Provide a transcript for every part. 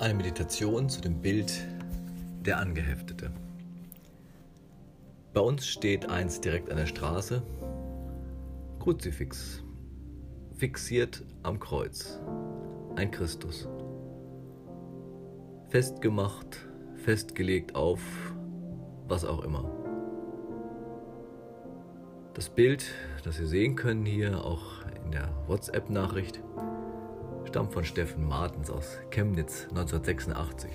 Eine Meditation zu dem Bild der Angeheftete. Bei uns steht eins direkt an der Straße, Kruzifix, fixiert am Kreuz, ein Christus. Festgemacht, festgelegt auf was auch immer. Das Bild, das Sie sehen können hier auch in der WhatsApp-Nachricht, stammt von Steffen Martens aus Chemnitz 1986.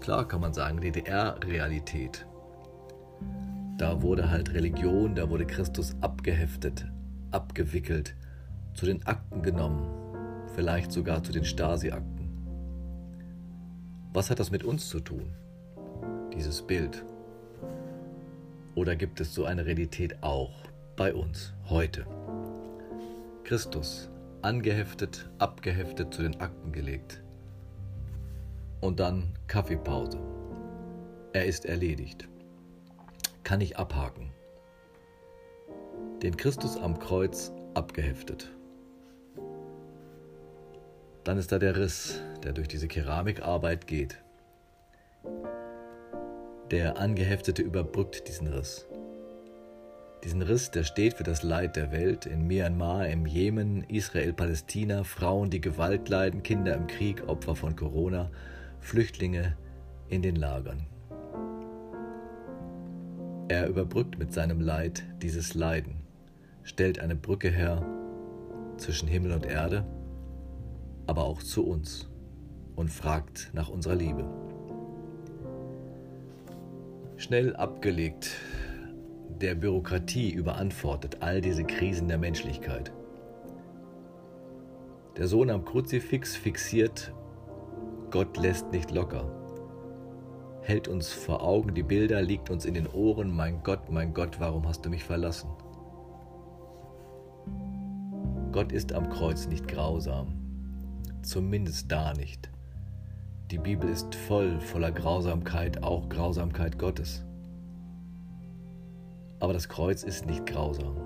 Klar kann man sagen, DDR-Realität. Da wurde halt Religion, da wurde Christus abgeheftet, abgewickelt, zu den Akten genommen, vielleicht sogar zu den Stasi-Akten. Was hat das mit uns zu tun, dieses Bild? Oder gibt es so eine Realität auch bei uns heute? Christus angeheftet, abgeheftet zu den Akten gelegt. Und dann Kaffeepause. Er ist erledigt. Kann ich abhaken. Den Christus am Kreuz abgeheftet. Dann ist da der Riss, der durch diese Keramikarbeit geht. Der Angeheftete überbrückt diesen Riss. Diesen Riss, der steht für das Leid der Welt in Myanmar, im Jemen, Israel, Palästina, Frauen, die Gewalt leiden, Kinder im Krieg, Opfer von Corona, Flüchtlinge in den Lagern. Er überbrückt mit seinem Leid dieses Leiden, stellt eine Brücke her zwischen Himmel und Erde, aber auch zu uns und fragt nach unserer Liebe. Schnell abgelegt der Bürokratie überantwortet all diese Krisen der Menschlichkeit. Der Sohn am Kruzifix fixiert, Gott lässt nicht locker, hält uns vor Augen die Bilder, liegt uns in den Ohren, mein Gott, mein Gott, warum hast du mich verlassen? Gott ist am Kreuz nicht grausam, zumindest da nicht. Die Bibel ist voll voller Grausamkeit, auch Grausamkeit Gottes. Aber das Kreuz ist nicht grausam.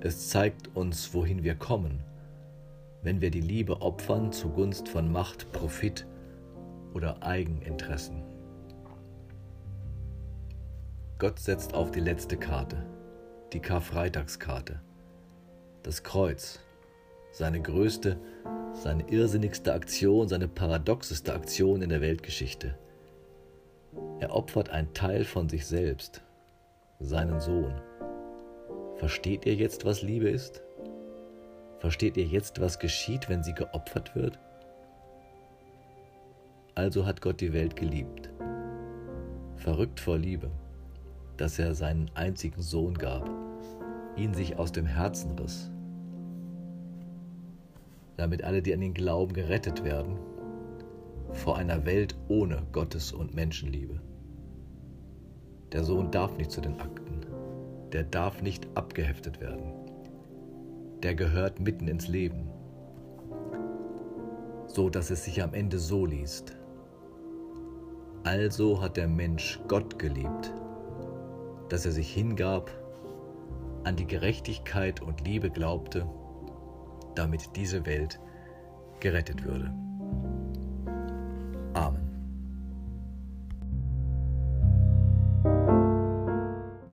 Es zeigt uns, wohin wir kommen, wenn wir die Liebe opfern zugunst von Macht, Profit oder Eigeninteressen. Gott setzt auf die letzte Karte, die Karfreitagskarte, das Kreuz, seine größte, seine irrsinnigste Aktion, seine paradoxeste Aktion in der Weltgeschichte. Er opfert einen Teil von sich selbst, seinen Sohn. Versteht ihr jetzt, was Liebe ist? Versteht ihr jetzt, was geschieht, wenn sie geopfert wird? Also hat Gott die Welt geliebt. Verrückt vor Liebe, dass er seinen einzigen Sohn gab, ihn sich aus dem Herzen riss, damit alle, die an ihn glauben, gerettet werden vor einer Welt ohne Gottes und Menschenliebe. Der Sohn darf nicht zu den Akten. Der darf nicht abgeheftet werden. Der gehört mitten ins Leben, so dass es sich am Ende so liest. Also hat der Mensch Gott geliebt, dass er sich hingab, an die Gerechtigkeit und Liebe glaubte, damit diese Welt gerettet würde. Amen.